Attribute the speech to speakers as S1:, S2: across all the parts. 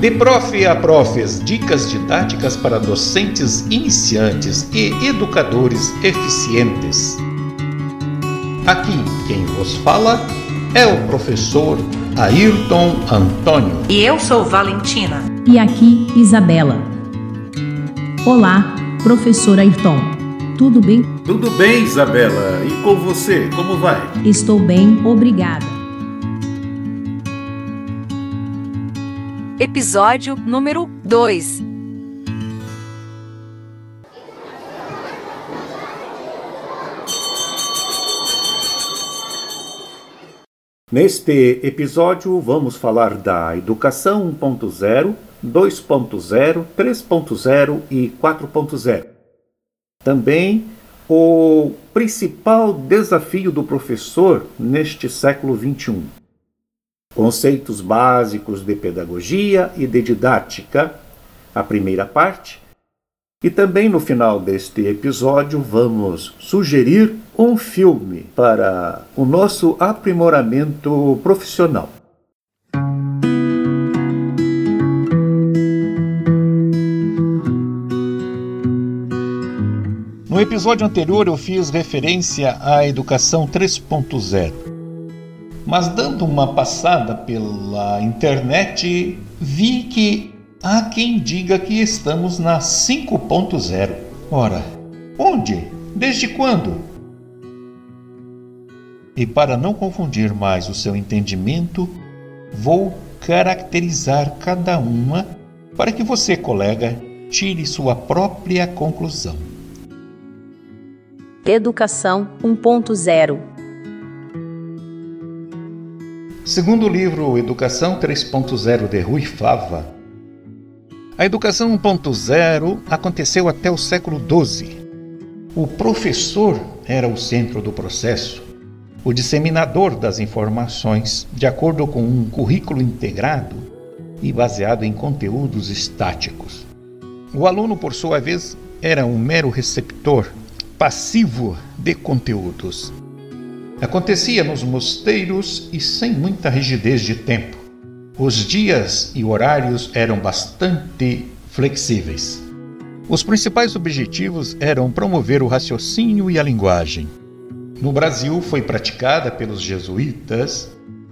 S1: De prof a profes, dicas didáticas para docentes iniciantes e educadores eficientes. Aqui quem vos fala é o professor Ayrton Antônio.
S2: E eu sou Valentina.
S3: E aqui Isabela. Olá, professor Ayrton. Tudo bem?
S4: Tudo bem, Isabela. E com você, como vai?
S3: Estou bem, obrigada.
S2: Episódio número 2
S4: Neste episódio, vamos falar da Educação 1.0, 2.0, 3.0 e 4.0. Também o principal desafio do professor neste século XXI conceitos básicos de pedagogia e de didática, a primeira parte. E também no final deste episódio vamos sugerir um filme para o nosso aprimoramento profissional.
S1: No episódio anterior eu fiz referência à educação 3.0. Mas dando uma passada pela internet, vi que há quem diga que estamos na 5.0. Ora, onde? Desde quando? E para não confundir mais o seu entendimento, vou caracterizar cada uma para que você, colega, tire sua própria conclusão.
S3: Educação 1.0
S1: Segundo o livro Educação 3.0 de Rui Fava, a educação 1.0 aconteceu até o século XII. O professor era o centro do processo, o disseminador das informações, de acordo com um currículo integrado e baseado em conteúdos estáticos. O aluno, por sua vez, era um mero receptor passivo de conteúdos. Acontecia nos mosteiros e sem muita rigidez de tempo. Os dias e horários eram bastante flexíveis. Os principais objetivos eram promover o raciocínio e a linguagem. No Brasil foi praticada pelos jesuítas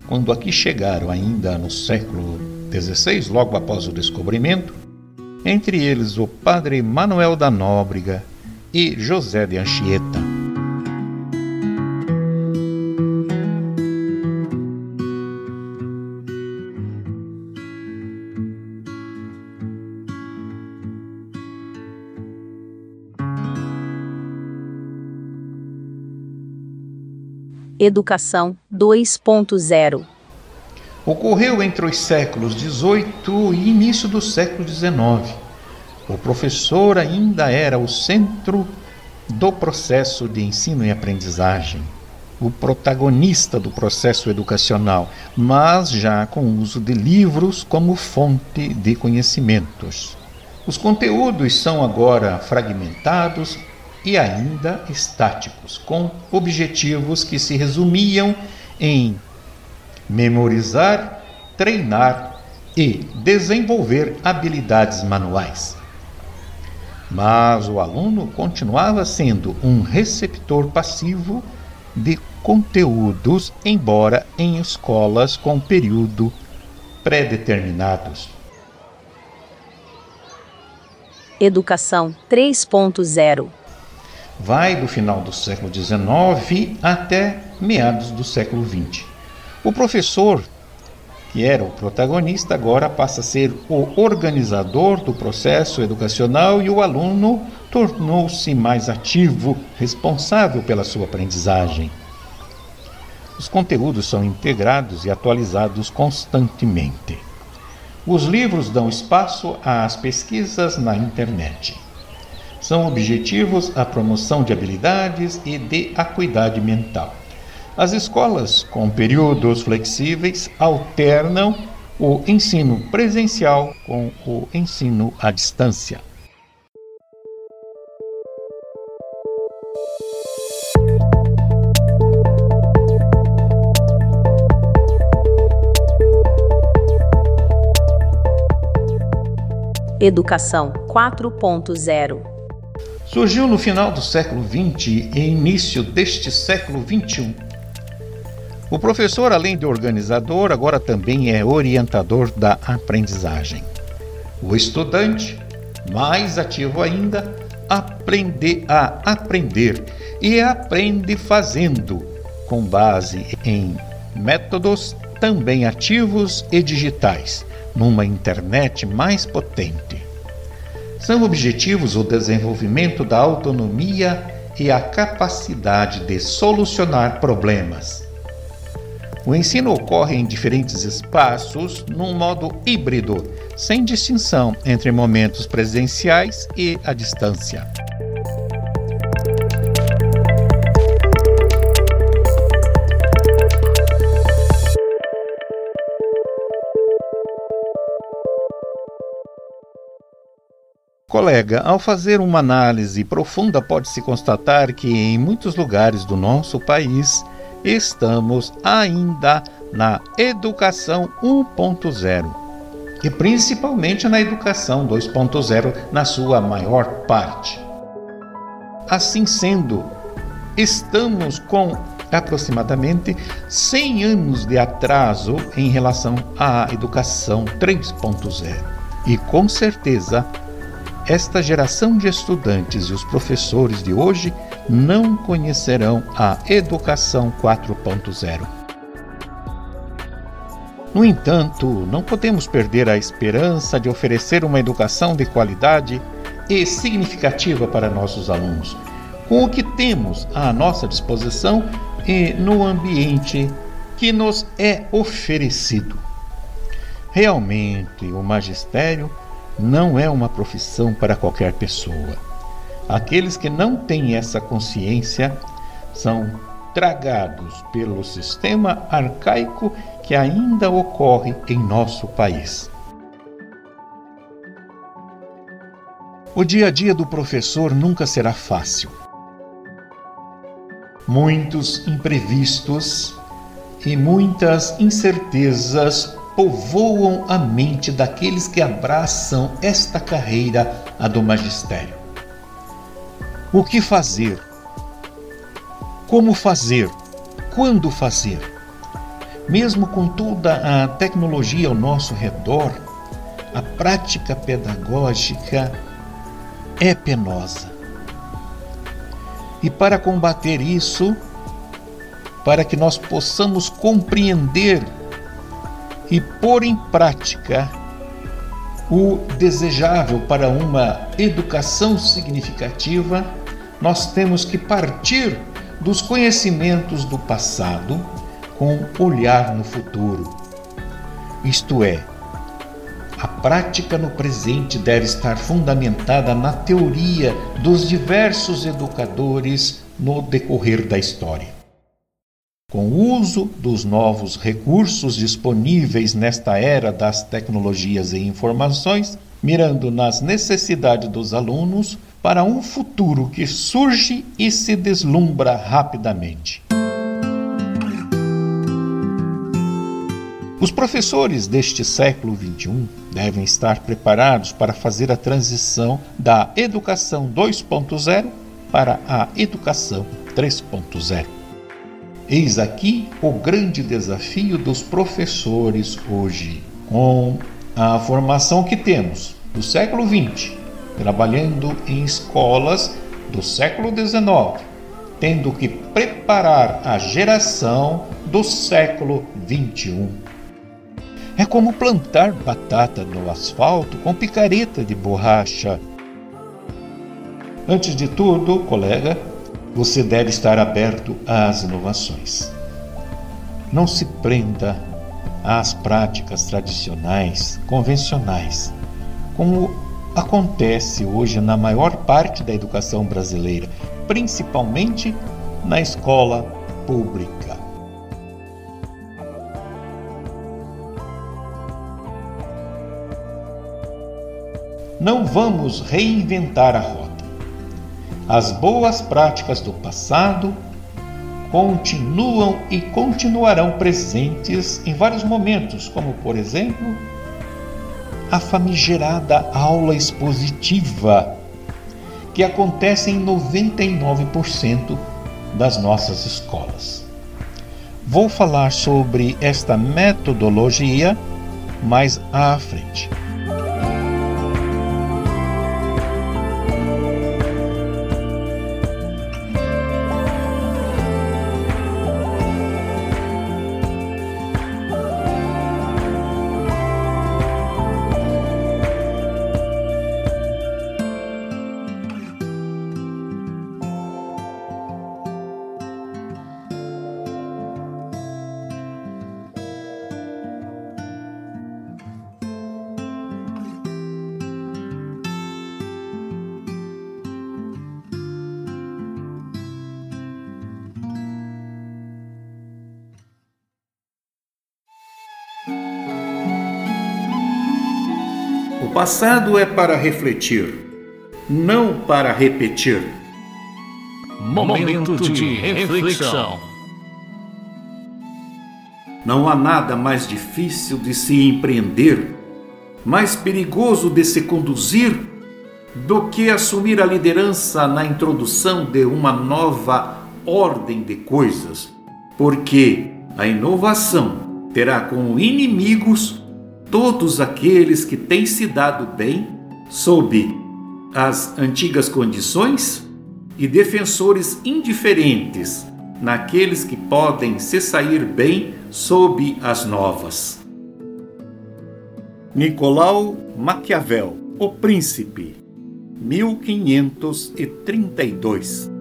S1: quando aqui chegaram ainda no século XVI, logo após o descobrimento, entre eles o padre Manuel da Nóbrega e José de Anchieta.
S3: Educação 2.0
S1: Ocorreu entre os séculos XVIII e início do século XIX. O professor ainda era o centro do processo de ensino e aprendizagem, o protagonista do processo educacional, mas já com o uso de livros como fonte de conhecimentos. Os conteúdos são agora fragmentados, e ainda estáticos, com objetivos que se resumiam em memorizar, treinar e desenvolver habilidades manuais. Mas o aluno continuava sendo um receptor passivo de conteúdos, embora em escolas com período pré-determinados.
S3: Educação 3.0
S1: vai do final do século XIX até meados do século XX. O professor, que era o protagonista, agora passa a ser o organizador do processo educacional e o aluno tornou-se mais ativo, responsável pela sua aprendizagem. Os conteúdos são integrados e atualizados constantemente. Os livros dão espaço às pesquisas na internet. São objetivos a promoção de habilidades e de acuidade mental. As escolas com períodos flexíveis alternam o ensino presencial com o ensino à distância.
S3: Educação 4.0
S1: Surgiu no final do século XX e início deste século XXI. O professor, além de organizador, agora também é orientador da aprendizagem. O estudante, mais ativo ainda, aprende a aprender e aprende fazendo, com base em métodos também ativos e digitais, numa internet mais potente. São objetivos o desenvolvimento da autonomia e a capacidade de solucionar problemas. O ensino ocorre em diferentes espaços, num modo híbrido, sem distinção entre momentos presenciais e à distância. Colega, ao fazer uma análise profunda, pode-se constatar que em muitos lugares do nosso país estamos ainda na educação 1.0 e principalmente na educação 2.0 na sua maior parte. Assim sendo, estamos com aproximadamente 100 anos de atraso em relação à educação 3.0. E com certeza esta geração de estudantes e os professores de hoje não conhecerão a Educação 4.0. No entanto, não podemos perder a esperança de oferecer uma educação de qualidade e significativa para nossos alunos, com o que temos à nossa disposição e no ambiente que nos é oferecido. Realmente, o magistério não é uma profissão para qualquer pessoa. Aqueles que não têm essa consciência são tragados pelo sistema arcaico que ainda ocorre em nosso país. O dia a dia do professor nunca será fácil. Muitos imprevistos e muitas incertezas povoam a mente daqueles que abraçam esta carreira, a do magistério. O que fazer? Como fazer? Quando fazer? Mesmo com toda a tecnologia ao nosso redor, a prática pedagógica é penosa. E para combater isso, para que nós possamos compreender e pôr em prática o desejável para uma educação significativa, nós temos que partir dos conhecimentos do passado com olhar no futuro. Isto é, a prática no presente deve estar fundamentada na teoria dos diversos educadores no decorrer da história. Com o uso dos novos recursos disponíveis nesta era das tecnologias e informações, mirando nas necessidades dos alunos para um futuro que surge e se deslumbra rapidamente. Os professores deste século XXI devem estar preparados para fazer a transição da educação 2.0 para a educação 3.0. Eis aqui o grande desafio dos professores hoje, com a formação que temos do século XX, trabalhando em escolas do século XIX, tendo que preparar a geração do século XXI. É como plantar batata no asfalto com picareta de borracha. Antes de tudo, colega, você deve estar aberto às inovações. Não se prenda às práticas tradicionais, convencionais, como acontece hoje na maior parte da educação brasileira, principalmente na escola pública. Não vamos reinventar a roda. As boas práticas do passado continuam e continuarão presentes em vários momentos, como, por exemplo,
S5: a famigerada aula expositiva, que acontece em 99% das nossas escolas. Vou falar sobre esta metodologia mais à frente.
S1: Passado é para refletir, não para repetir.
S6: Momento de reflexão.
S1: Não há nada mais difícil de se empreender, mais perigoso de se conduzir, do que assumir a liderança na introdução de uma nova ordem de coisas, porque a inovação terá como inimigos todos aqueles que têm se dado bem sob as antigas condições e defensores indiferentes naqueles que podem se sair bem sob as novas. Nicolau Maquiavel, O Príncipe, 1532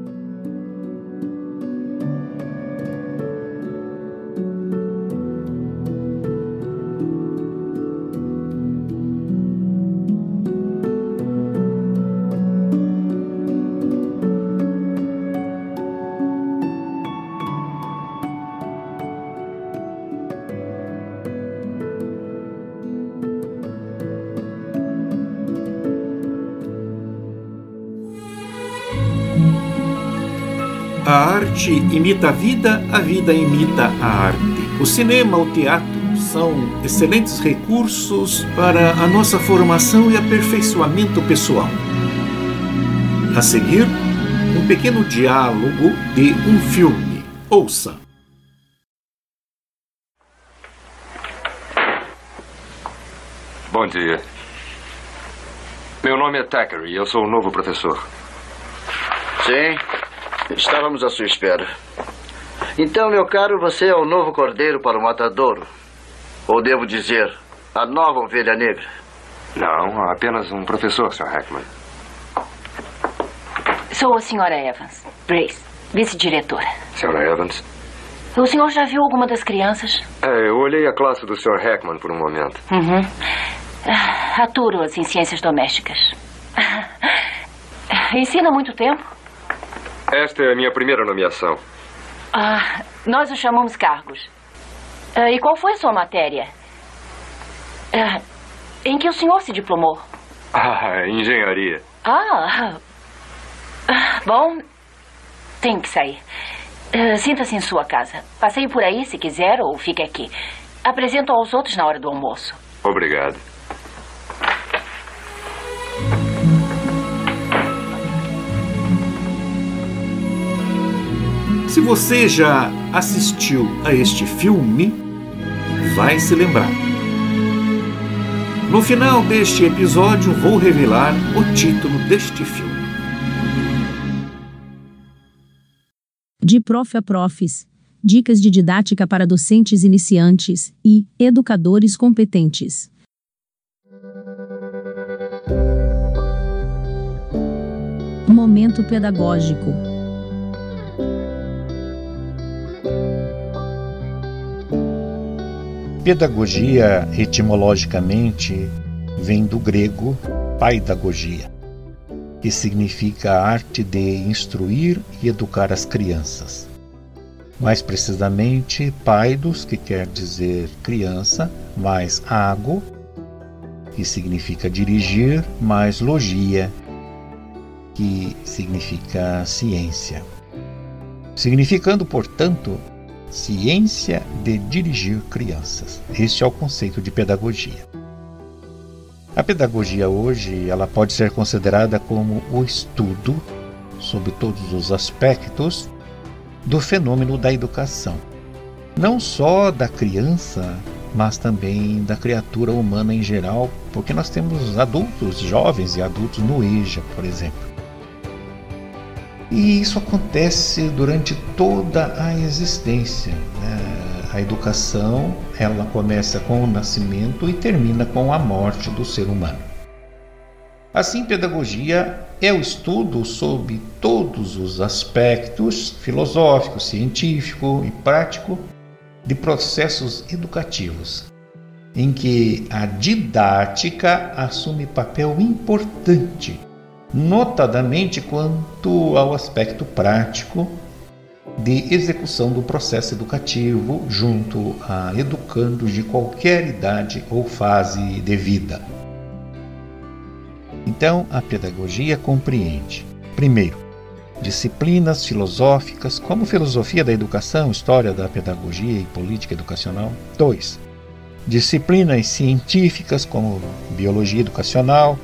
S1: A arte imita a vida, a vida imita a arte. O cinema, o teatro são excelentes recursos para a nossa formação e aperfeiçoamento pessoal. A seguir, um pequeno diálogo de um filme. Ouça.
S7: Bom dia. Meu nome é Thackeray e eu sou o novo professor.
S8: Sim, estávamos à sua espera. Então, meu caro, você é o novo cordeiro para o matadouro. Ou devo dizer, a nova ovelha negra.
S7: Não, apenas um professor, Sr. Hackman.
S9: Sou a senhora Evans, Grace, vice-diretora.
S7: Sra. Evans?
S9: O senhor já viu alguma das crianças?
S7: É, eu olhei a classe do Sr. Hackman por um momento.
S9: Uhum. Ah, Aturo-as em ciências domésticas. Ensina há muito tempo?
S7: Esta é a minha primeira nomeação.
S9: Ah, nós o chamamos cargos. Ah, e qual foi a sua matéria? Ah, em que o senhor se diplomou?
S7: Ah, engenharia.
S9: Ah, ah, bom, tem que sair. Ah, Sinta-se em sua casa. Passeie por aí se quiser ou fique aqui. Apresento aos outros na hora do almoço.
S7: Obrigado.
S1: Se você já assistiu a este filme, vai se lembrar. No final deste episódio, vou revelar o título deste filme.
S3: De Prof a Profs. Dicas de didática para docentes iniciantes e educadores competentes. Momento pedagógico.
S5: Pedagogia, etimologicamente, vem do grego paidagogia, que significa a arte de instruir e educar as crianças. Mais precisamente, paidos, que quer dizer criança, mais ago, que significa dirigir, mais logia, que significa ciência. Significando, portanto, ciência de dirigir crianças. Este é o conceito de pedagogia.
S1: A pedagogia hoje, ela pode ser considerada como o estudo sob todos os aspectos do fenômeno da educação. Não só da criança, mas também da criatura humana em geral, porque nós temos adultos, jovens e adultos no EJA, por exemplo. E isso acontece durante toda a existência. Né? A educação ela começa com o nascimento e termina com a morte do ser humano. Assim, pedagogia é o estudo sobre todos os aspectos filosófico, científico e prático de processos educativos, em que a didática assume papel importante, notadamente quanto ao aspecto prático de execução do processo educativo junto a educandos de qualquer idade ou fase de vida. Então, a pedagogia compreende, primeiro, disciplinas filosóficas como filosofia da educação, história da pedagogia e política educacional. 2. Disciplinas científicas como biologia educacional,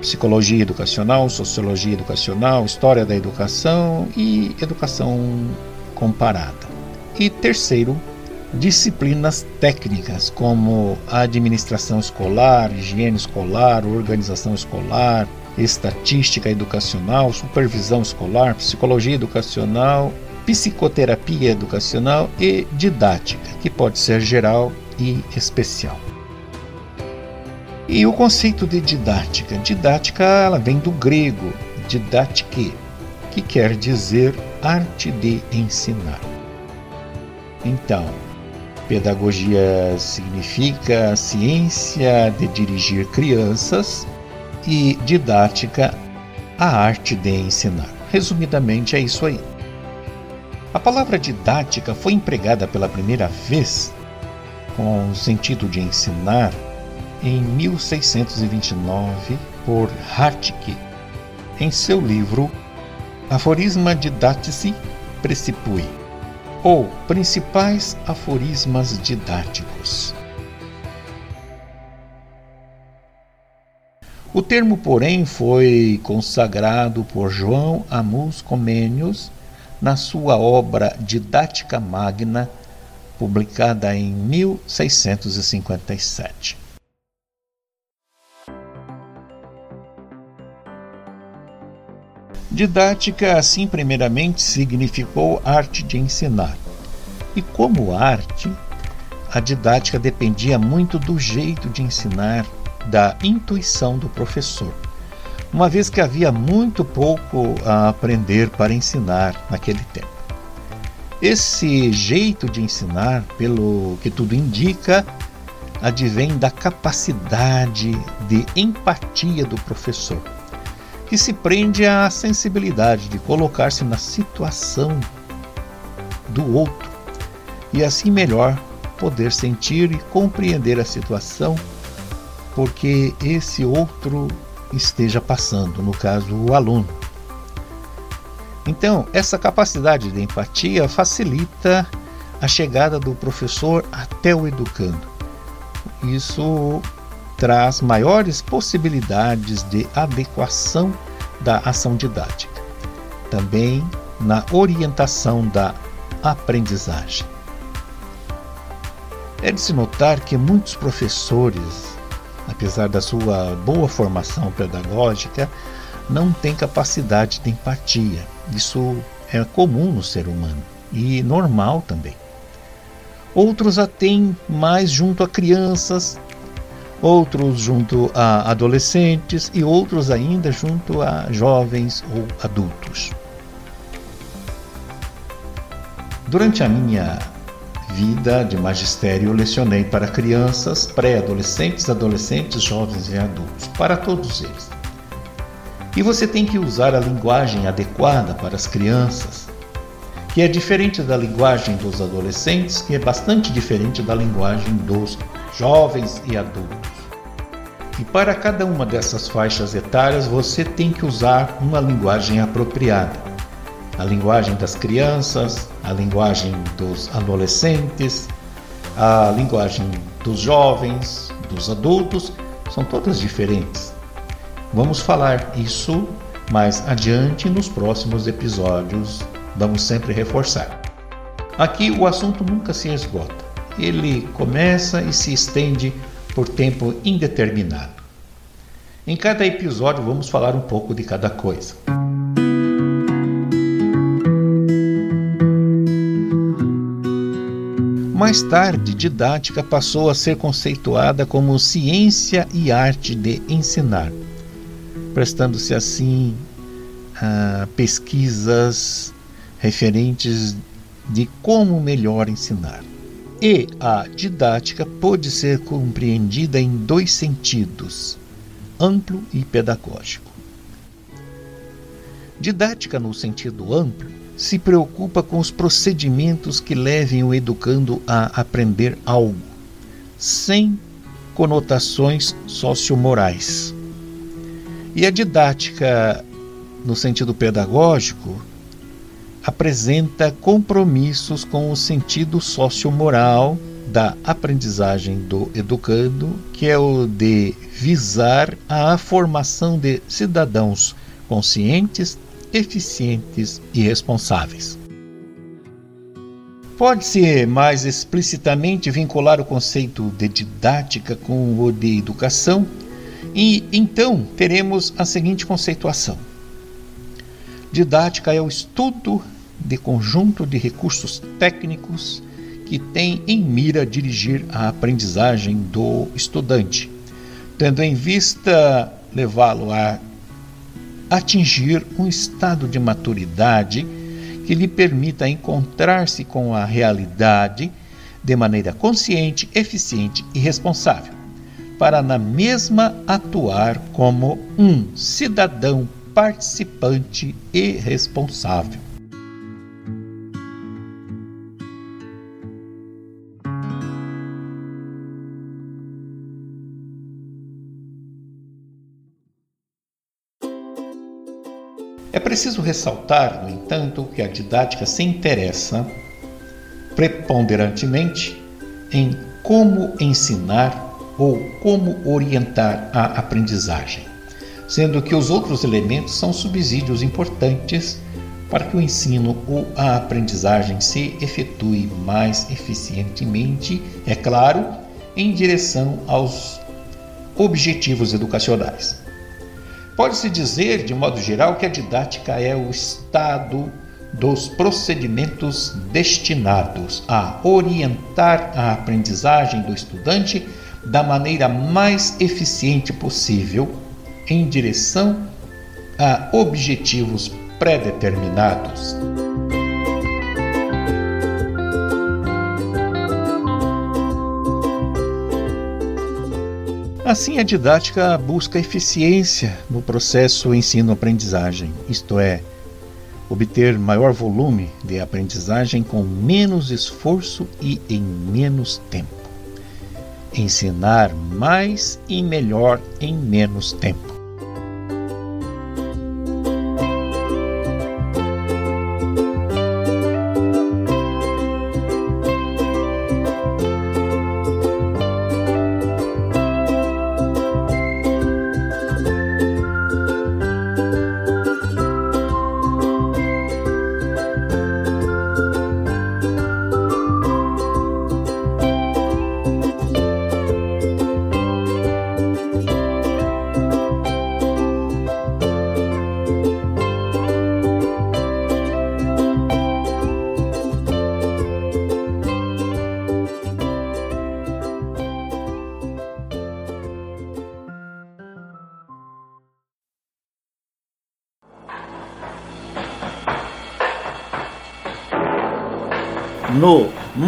S1: psicologia educacional, sociologia educacional, história da educação e educação comparada. E terceiro, disciplinas técnicas como administração escolar, higiene escolar, organização escolar, estatística educacional, supervisão escolar, psicologia educacional, psicoterapia educacional e didática, que pode ser geral e especial. E o conceito de didática? Didática ela vem do grego didatike, que quer dizer arte de ensinar. Então, pedagogia significa ciência de dirigir crianças e didática, a arte de ensinar. Resumidamente, é isso aí. A palavra didática foi empregada pela primeira vez com o sentido de ensinar em 1629 por Hartke, em seu livro Aforisma Didatici Precipui, ou Principais Aforismas Didáticos. O termo, porém, foi consagrado por João Amus Comênios na sua obra Didática Magna, publicada em 1657. Didática, assim, primeiramente, significou arte de ensinar. E como arte, a didática dependia muito do jeito de ensinar, da intuição do professor, uma vez que havia muito pouco a aprender para ensinar naquele tempo. Esse jeito de ensinar, pelo que tudo indica, advém da capacidade de empatia do professor, que se prende à sensibilidade de colocar-se na situação do outro e assim melhor poder sentir e compreender a situação porque esse outro esteja passando, no caso, o aluno. Então, essa capacidade de empatia facilita a chegada do professor até o educando. Isso traz maiores possibilidades de adequação da ação didática, também na orientação da aprendizagem. É de se notar que muitos professores apesar da sua boa formação pedagógica, não tem capacidade de empatia. Isso é comum no ser humano e normal também. Outros a têm mais junto a crianças, outros junto a adolescentes e outros ainda junto a jovens ou adultos. Durante a minha vida de magistério, lecionei para crianças, pré-adolescentes, adolescentes, jovens e adultos, para todos eles. E você tem que usar a linguagem adequada para as crianças, que é diferente da linguagem dos adolescentes, que é bastante diferente da linguagem dos jovens e adultos. E para cada uma dessas faixas etárias, você tem que usar uma linguagem apropriada a linguagem das crianças, a linguagem dos adolescentes, a linguagem dos jovens, dos adultos são todas diferentes. Vamos falar isso mais adiante nos próximos episódios. Vamos sempre reforçar. Aqui o assunto nunca se esgota. Ele começa e se estende por tempo indeterminado. Em cada episódio vamos falar um pouco de cada coisa. Mais tarde, didática passou a ser conceituada como ciência e arte de ensinar, prestando-se assim a pesquisas referentes de como melhor ensinar. E a didática pode ser compreendida em dois sentidos, amplo e pedagógico. Didática no sentido amplo se preocupa com os procedimentos que levem o educando a aprender algo, sem conotações sociomorais. E a didática, no sentido pedagógico, apresenta compromissos com o sentido sociomoral da aprendizagem do educando, que é o de visar a formação de cidadãos conscientes eficientes e responsáveis. Pode-se mais explicitamente vincular o conceito de didática com o de educação, e então teremos a seguinte conceituação: Didática é o estudo de conjunto de recursos técnicos que tem em mira dirigir a aprendizagem do estudante, tendo em vista levá-lo a atingir um estado de maturidade que lhe permita encontrar-se com a realidade de maneira consciente, eficiente e responsável, para na mesma atuar como um cidadão participante e responsável. Preciso ressaltar, no entanto, que a didática se interessa preponderantemente em como ensinar ou como orientar a aprendizagem, sendo que os outros elementos são subsídios importantes para que o ensino ou a aprendizagem se efetue mais eficientemente, é claro, em direção aos objetivos educacionais. Pode-se dizer, de modo geral, que a didática é o estado dos procedimentos destinados a orientar a aprendizagem do estudante da maneira mais eficiente possível em direção a objetivos pré-determinados. Assim, a didática busca eficiência no processo ensino-aprendizagem, isto é, obter maior volume de aprendizagem com menos esforço e em menos tempo. Ensinar mais e melhor em menos tempo.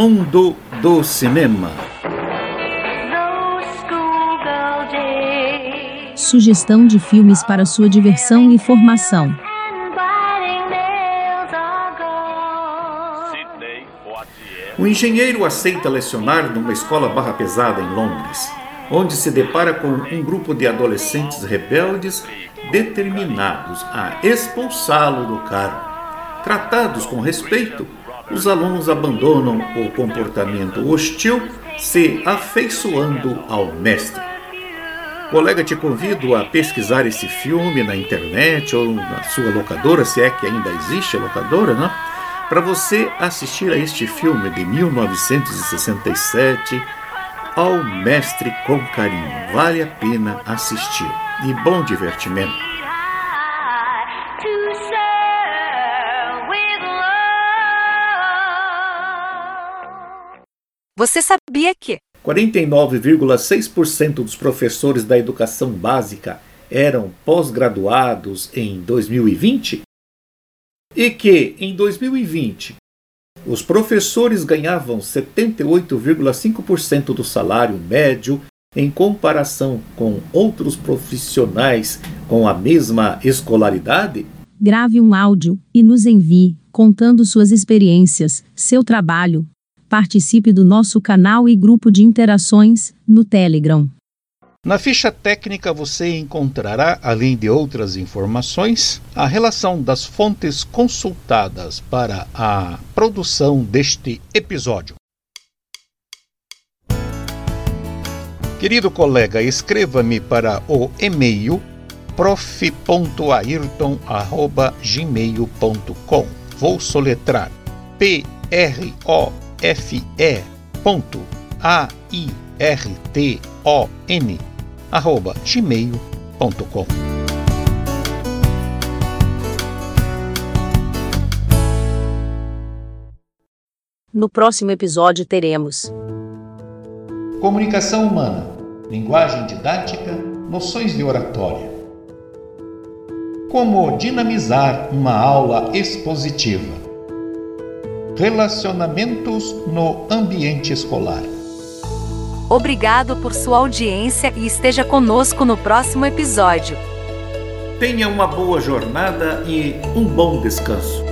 S1: Mundo do cinema.
S3: Sugestão de filmes para sua diversão e formação.
S4: O engenheiro aceita lecionar numa escola barra pesada em Londres, onde se depara com um grupo de adolescentes rebeldes determinados a expulsá-lo do cargo. Tratados com respeito, os alunos abandonam o comportamento hostil, se afeiçoando ao mestre. Colega, te convido a pesquisar esse filme na internet ou na sua locadora, se é que ainda existe a locadora, né? Para você assistir a este filme de 1967, Ao Mestre com Carinho. Vale a pena assistir. E bom divertimento.
S2: Você sabia que
S4: 49,6% dos professores da educação básica eram pós-graduados em 2020? E que, em 2020, os professores ganhavam 78,5% do salário médio em comparação com outros profissionais com a mesma escolaridade?
S3: Grave um áudio e nos envie, contando suas experiências, seu trabalho, Participe do nosso canal e grupo de interações no Telegram.
S1: Na ficha técnica você encontrará, além de outras informações, a relação das fontes consultadas para a produção deste episódio. Querido colega, escreva-me para o e-mail prof.ayrton.gmail.com. Vou soletrar p r o fe.airton arroba gmail.com
S3: No próximo episódio teremos
S1: Comunicação humana, linguagem didática, noções de oratória. Como dinamizar uma aula expositiva Relacionamentos no ambiente escolar.
S2: Obrigado por sua audiência e esteja conosco no próximo episódio.
S4: Tenha uma boa jornada e um bom descanso.